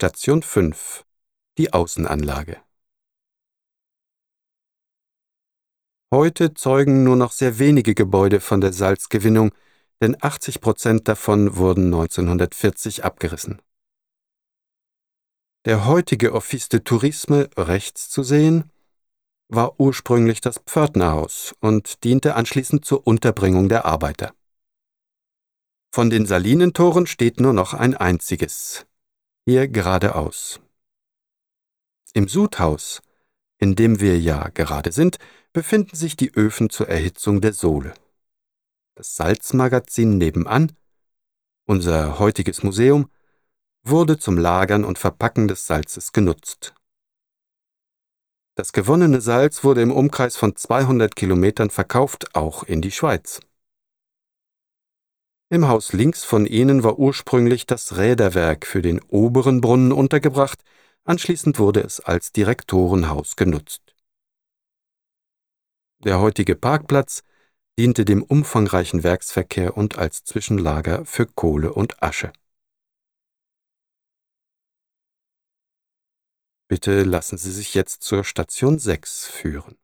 Station 5 Die Außenanlage Heute zeugen nur noch sehr wenige Gebäude von der Salzgewinnung, denn 80 Prozent davon wurden 1940 abgerissen. Der heutige Office de Tourisme rechts zu sehen war ursprünglich das Pförtnerhaus und diente anschließend zur Unterbringung der Arbeiter. Von den Salinentoren steht nur noch ein einziges, hier geradeaus. Im Sudhaus, in dem wir ja gerade sind, befinden sich die Öfen zur Erhitzung der Sohle. Das Salzmagazin nebenan, unser heutiges Museum, wurde zum Lagern und Verpacken des Salzes genutzt. Das gewonnene Salz wurde im Umkreis von 200 Kilometern verkauft, auch in die Schweiz. Im Haus links von ihnen war ursprünglich das Räderwerk für den oberen Brunnen untergebracht, anschließend wurde es als Direktorenhaus genutzt. Der heutige Parkplatz diente dem umfangreichen Werksverkehr und als Zwischenlager für Kohle und Asche. Bitte lassen Sie sich jetzt zur Station 6 führen.